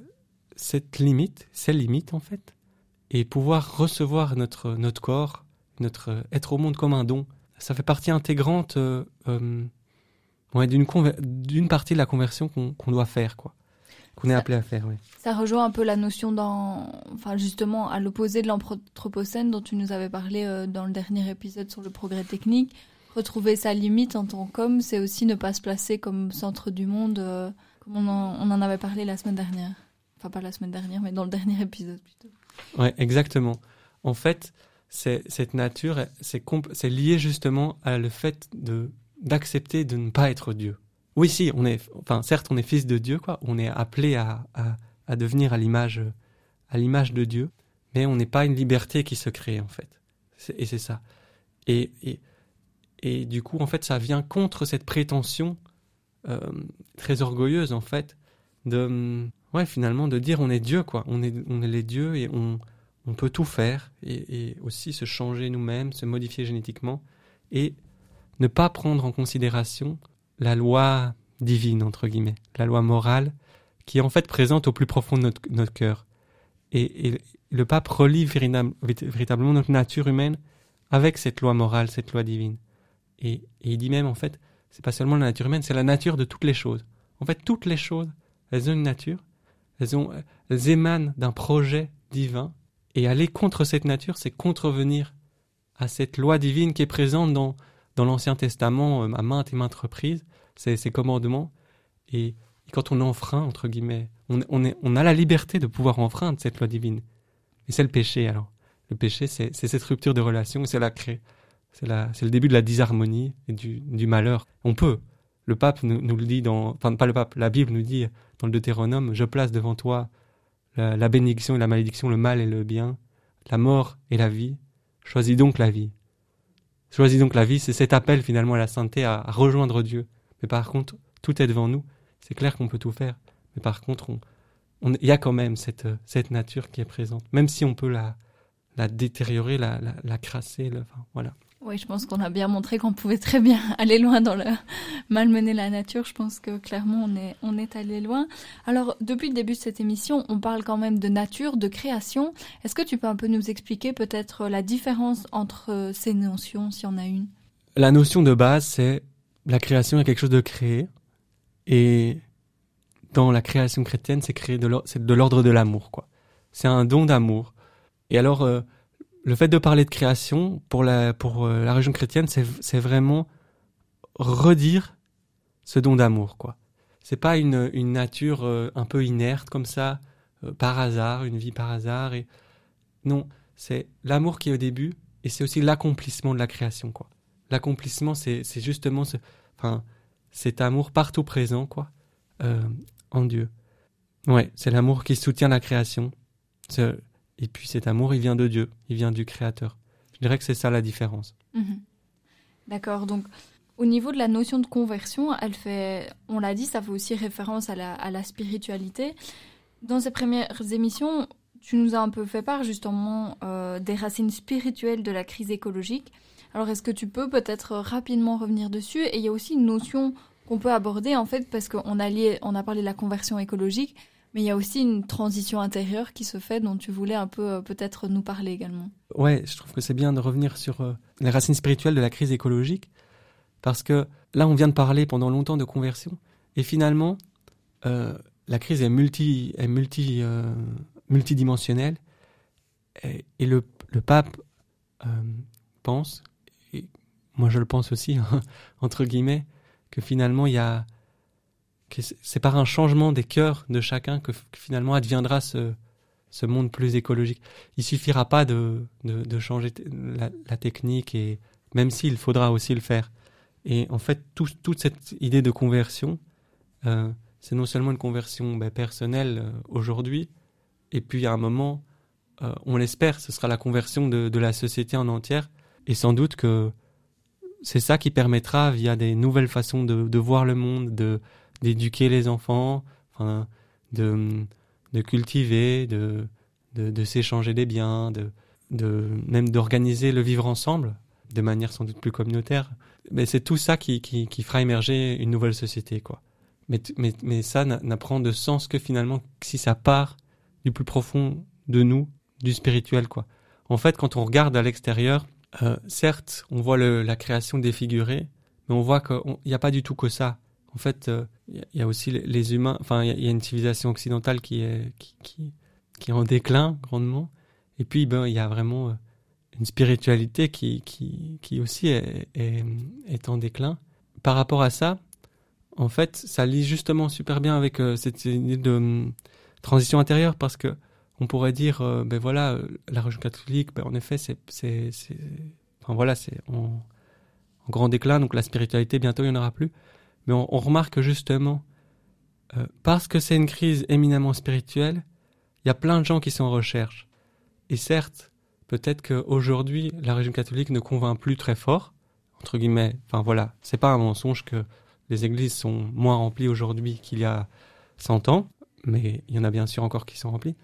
cette limite, ces limites, en fait, et pouvoir recevoir notre, notre corps, notre euh, être au monde comme un don, ça fait partie intégrante euh, euh, ouais, d'une partie de la conversion qu'on qu'on doit faire, quoi. Qu'on est appelé à faire, oui. Ça rejoint un peu la notion dans, enfin justement à l'opposé de l'anthropocène dont tu nous avais parlé euh, dans le dernier épisode sur le progrès technique. Retrouver sa limite en tant qu'homme, c'est aussi ne pas se placer comme centre du monde, euh, comme on en, on en avait parlé la semaine dernière. Enfin pas la semaine dernière, mais dans le dernier épisode plutôt. Ouais, exactement. En fait, cette nature, c'est lié justement à le fait de d'accepter de ne pas être Dieu. Oui, si, on est, enfin, certes, on est fils de Dieu, quoi. On est appelé à, à, à devenir à l'image, à l'image de Dieu, mais on n'est pas une liberté qui se crée, en fait. Et c'est ça. Et, et, et du coup, en fait, ça vient contre cette prétention euh, très orgueilleuse, en fait, de, ouais, finalement, de dire on est Dieu, quoi. On est, on est les dieux et on, on peut tout faire et aussi se changer nous-mêmes, se modifier génétiquement et ne pas prendre en considération la loi divine, entre guillemets, la loi morale qui est en fait présente au plus profond de notre, cœur. Et, le pape relie véritable- véritablement notre nature humaine avec cette loi morale, cette loi divine. Et, et il dit même, en fait, c'est pas seulement la nature humaine, c'est la nature de toutes les choses. En fait, toutes les choses, elles ont une nature, elles, ont, elles émanent d'un projet divin, et aller contre cette nature, c'est contrevenir à cette loi divine qui est présente dans, dans l'Ancien Testament euh, à maintes et maintes reprises, ces, ces commandements. Et, quand on enfreint, entre guillemets, on, a la liberté de pouvoir enfreindre cette loi divine. Et c'est le péché, alors. Le péché, c'est cette rupture de relation, c'est la crée. C'est le début de la disharmonie et du, malheur. On peut. Le pape nous, le dit dans, enfin pas le pape, la Bible nous dit dans le Deutéronome, je place devant toi la bénédiction et la malédiction, le mal et le bien, la mort et la vie. Choisis donc la vie. Choisis donc la vie, c'est cet appel finalement à la sainteté, à, rejoindre Dieu. Mais par contre, tout est devant nous. C'est clair qu'on peut tout faire. Mais par contre, on, on- il y a quand même cette, euh, cette nature qui est présente. Même si on peut la, la détériorer, la, crasser, voilà. Oui, je pense qu'on a bien montré qu'on pouvait très bien aller loin dans le malmener la nature. Je pense que clairement on est on est allé loin. Alors depuis le début de cette émission, on parle quand même de nature, de création. Est-ce que tu peux un peu nous expliquer peut-être la différence entre euh, ces notions, s'il y en a une? La notion de base, c'est la création est quelque chose de créé. Et dans la création chrétienne, c'est créé de l'ordre de l'amour, quoi. C'est un don d'amour. Et alors, euh, le fait de parler de création pour la pour euh, la religion chrétienne, c'est vraiment redire ce don d'amour, quoi. C'est pas une nature euh, un peu inerte comme ça, euh, par hasard, une vie par hasard. Et non, c'est l'amour qui est au début, et c'est aussi l'accomplissement de la création, quoi. L'accomplissement, c'est justement cet amour partout présent, quoi, en Dieu. Ouais, c'est l'amour qui soutient la création. Et puis cet amour, il vient de Dieu, il vient du Créateur. Je dirais que c'est ça la différence. Mhm. D'accord. Donc, au niveau de la notion de conversion, elle fait, on l'a dit, ça fait aussi référence à la, spiritualité. Dans ces premières émissions, tu nous as un peu fait part justement euh, des racines spirituelles de la crise écologique. Alors, est-ce que tu peux peut-être rapidement revenir dessus? Et il y a aussi une notion qu'on peut aborder en fait parce qu'on a lié, on a parlé de la conversion écologique, mais il y a aussi une transition intérieure qui se fait dont tu voulais un peu euh, peut-être nous parler également. Ouais, je trouve que c'est bien de revenir sur euh, les racines spirituelles de la crise écologique, parce que là, on vient de parler pendant longtemps de conversion, et finalement, euh, la crise est multi, est multi, multidimensionnelle, et, le, le pape pense, et moi je le pense aussi, hein, entre guillemets, que finalement il y a, c'est par un changement des cœurs de chacun que, finalement adviendra ce, monde plus écologique. Il suffira pas de, changer la, technique et même s'il faudra aussi le faire. Et en fait, tout- toute cette idée de conversion, euh, c'est non seulement une conversion ben, personnelle euh, aujourd'hui, et puis à un moment, euh, on l'espère, ce sera la conversion de, de la société en entière. Et sans doute que c'est ça qui permettra, via des nouvelles façons de, de voir le monde, de d'éduquer les enfants, enfin, de, de cultiver, de, de, de s'échanger des biens, de, de même d'organiser le vivre ensemble de manière sans doute plus communautaire. Mais c'est tout ça qui, qui, qui fera émerger une nouvelle société, quoi. Mais, mais, mais ça n'a- n'apprend de sens que finalement si ça part du plus profond de nous, du spirituel, quoi. En fait, quand on regarde à l'extérieur, euh, certes, on voit le- la création défigurée, mais on voit qu'il n'y a pas du tout que ça. En fait, euh, il y, a- il y a aussi les, humains, enfin, il y, a- une civilisation occidentale qui est, qui, qui, est en déclin grandement. Et puis, ben, il y a vraiment euh, une spiritualité qui, qui, qui aussi est, en déclin. Par rapport à ça, en fait, ça lie justement super bien avec euh, cette idée de hum, transition intérieure parce que on pourrait dire, euh, ben voilà, euh, la religion catholique, ben en effet, c'est, c'est, c'est, voilà, c'est en, en grand déclin, donc la spiritualité, bientôt, il n'y en aura plus. Mais on, remarque justement, euh, parce que c'est une crise éminemment spirituelle, il y a plein de gens qui sont en recherche. Et certes, peut-être qu'aujourd'hui, la religion catholique ne convainc plus très fort, entre guillemets. Enfin voilà, c'est pas un mensonge que les églises sont moins remplies aujourd'hui qu'il y a 100 ans, mais il y en a bien sûr encore qui sont remplies.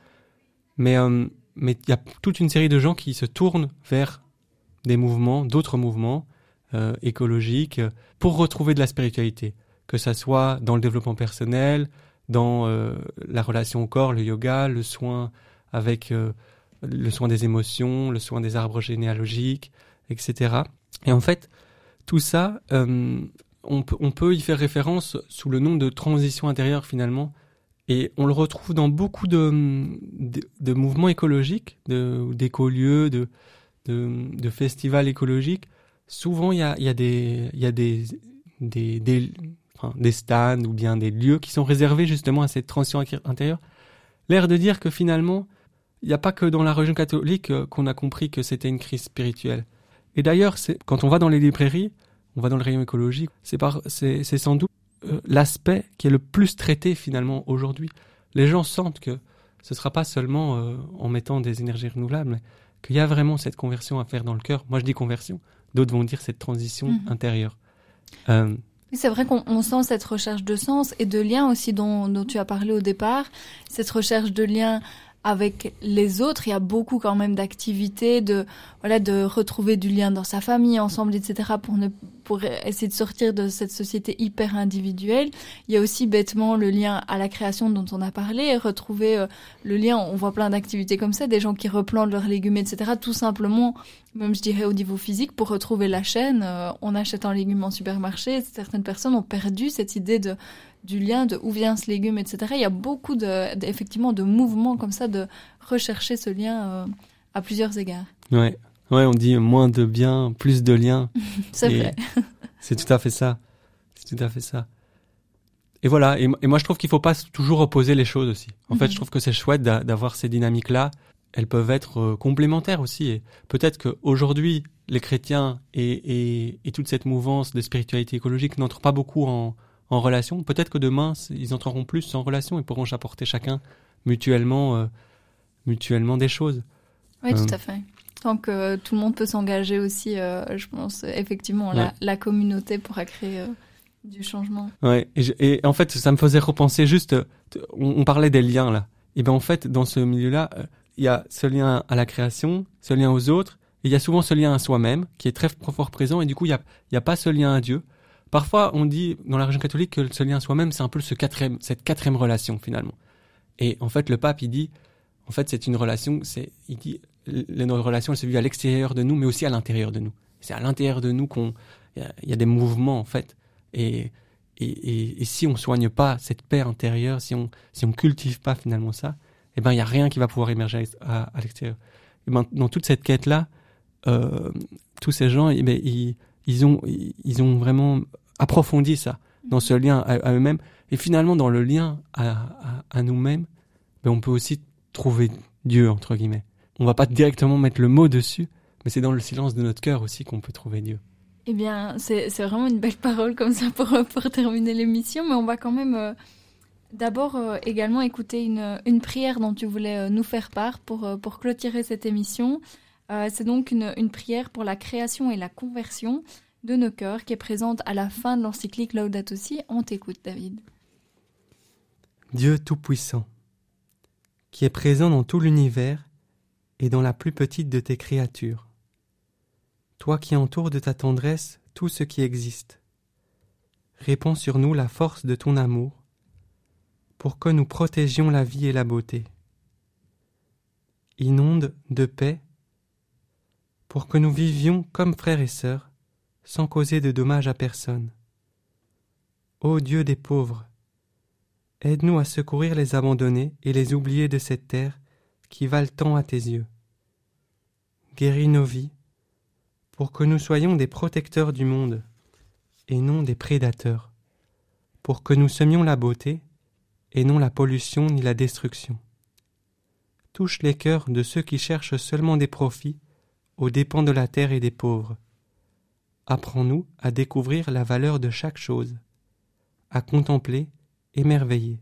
Euh, mais il y a toute une série de gens qui se tournent vers des mouvements, d'autres mouvements euh, écologiques, euh, pour retrouver de la spiritualité, que ça soit dans le développement personnel, dans euh, la relation au corps, le yoga, le soin avec euh, le soin des émotions, le soin des arbres généalogiques, etc. Et en fait, tout ça, on, on peut y faire référence sous le nom de transition intérieure finalement. Et on le retrouve dans beaucoup de, de, mouvements écologiques, d'écolieux, de, de, de festivals écologiques. Souvent, il y a, des, y stands ou bien des lieux qui sont réservés justement à cette transition intérieure. L'air de dire que finalement, il n'y a pas que dans la religion catholique euh, qu'on a compris que c'était une crise spirituelle. Et d'ailleurs, quand on va dans les librairies, on va dans le rayon écologique, c'est sans doute euh, l'aspect qui est le plus traité finalement aujourd'hui. Les gens sentent que ce sera pas seulement euh, en mettant des énergies renouvelables, qu'il y a vraiment cette conversion à faire dans le cœur. Moi, je dis conversion. D'autres vont dire cette transition Mhm. intérieure. Euh, C'est vrai qu'on on sent cette recherche de sens et de lien aussi dont, dont tu as parlé au départ. Cette recherche de lien avec les autres. Il y a beaucoup quand même d'activités, de voilà, de retrouver du lien dans sa famille, ensemble, etc. pour ne pour essayer de sortir de cette société hyper individuelle. Il y a aussi bêtement le lien à la création dont on a parlé, retrouver euh, le lien. On voit plein d'activités comme ça, des gens qui replantent leurs légumes, etc. Tout simplement, même je dirais au niveau physique, pour retrouver la chaîne. euh, on achète un légume en supermarché. Certaines personnes ont perdu cette idée de du lien de où vient ce légume, etc. Il y a beaucoup de, de- effectivement de mouvements comme ça de rechercher ce lien euh, à plusieurs égards. ouais. ouais, on dit moins de bien, plus de liens. C'est vrai. C'est tout à fait ça. C'est tout à fait ça. Et voilà. Et, et moi, je trouve qu'il faut pas toujours opposer les choses aussi. En fait, Mhm. je trouve que c'est chouette d'a- d'avoir ces dynamiques-là. Elles peuvent être euh, complémentaires aussi. Et peut-être qu'aujourd'hui, les chrétiens et, et, et toute cette mouvance de spiritualité écologique n'entrent pas beaucoup en, en relation. Peut-être que demain, ils entreront plus en relation et pourront s'apporter chacun mutuellement, euh, mutuellement des choses. Oui, Euh. tout à fait. Tant que tout le monde peut s'engager aussi, euh, je pense effectivement la, Ouais. la communauté pourra créer euh, du changement. Ouais, et, je- et en fait, ça me faisait repenser juste, euh, on, on parlait des liens là. Et ben en fait, dans ce milieu-là, euh, il y a ce lien à la création, ce lien aux autres, et il y a souvent ce lien à soi-même qui est très fort présent, et du coup, il y a, il y a pas ce lien à Dieu. Parfois, on dit dans la religion catholique que ce lien à soi-même, c'est un peu ce quatrième, cette quatrième relation finalement. Et en fait, le pape, il dit, en fait, c'est une relation, c'est, il dit, notre relation, elle se vit à l'extérieur de nous, mais aussi à l'intérieur de nous. C'est à l'intérieur de nous qu'on, il y a- des mouvements en fait. Et, et, et, et si on soigne pas cette paix intérieure, si on si on cultive pas finalement ça, eh ben il y a rien qui va pouvoir émerger à, à l'extérieur. Et ben dans toute cette quête là, euh, tous ces gens, eh ben, ils ils ont ils ont vraiment approfondi ça dans ce lien à, à eux-mêmes et finalement dans le lien à, nous-mêmes, ben on peut aussi trouver Dieu entre guillemets. On va pas directement mettre le mot dessus, mais c'est dans le silence de notre cœur aussi qu'on peut trouver Dieu. Eh bien, c'est vraiment une belle parole comme ça pour, euh, pour terminer l'émission, mais on va quand même euh, d'abord euh, également écouter une, une prière dont tu voulais euh, nous faire part pour, pour clôturer cette émission. C'est donc une, une prière pour la création et la conversion. De nos cœurs qui est présente à la fin de l'encyclique Laudato Si. On t'écoute, David. Dieu Tout-Puissant, qui est présent dans tout l'univers et dans la plus petite de tes créatures. Toi qui entoures de ta tendresse tout ce qui existe, répands sur nous la force de ton amour, pour que nous protégions la vie et la beauté. Inonde de paix, pour que nous vivions comme frères et sœurs, sans causer de dommages à personne. Ô Dieu des pauvres, aide-nous à secourir les abandonnés et les oubliés de cette terre qui valent tant à tes yeux. Guéris nos vies, pour que nous soyons des protecteurs du monde et non des prédateurs, pour que nous semions la beauté et non la pollution ni la destruction. Touche les cœurs de ceux qui cherchent seulement des profits aux dépens de la terre et des pauvres. Apprends-nous à découvrir la valeur de chaque chose, à contempler, émerveiller,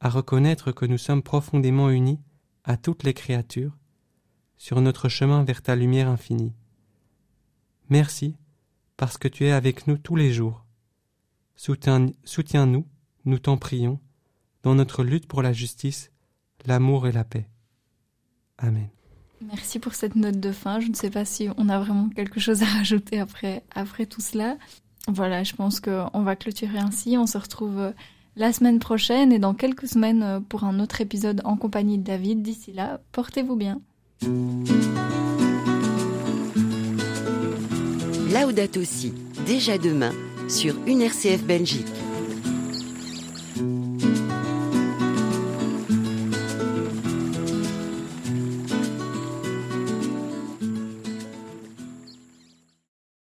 à reconnaître que nous sommes profondément unis à toutes les créatures sur notre chemin vers ta lumière infinie. Merci parce que tu es avec nous tous les jours. Soutiens-nous, nous t'en prions, dans notre lutte pour la justice, l'amour et la paix. Amen. Merci pour cette note de fin. Je ne sais pas si on a vraiment quelque chose à rajouter après, après tout cela. Voilà, je pense qu'on va clôturer ainsi. On se retrouve euh, la semaine prochaine et dans quelques semaines euh, pour un autre épisode en compagnie de David. D'ici là, portez-vous bien. Laudato Si, déjà demain, sur une RCF Belgique.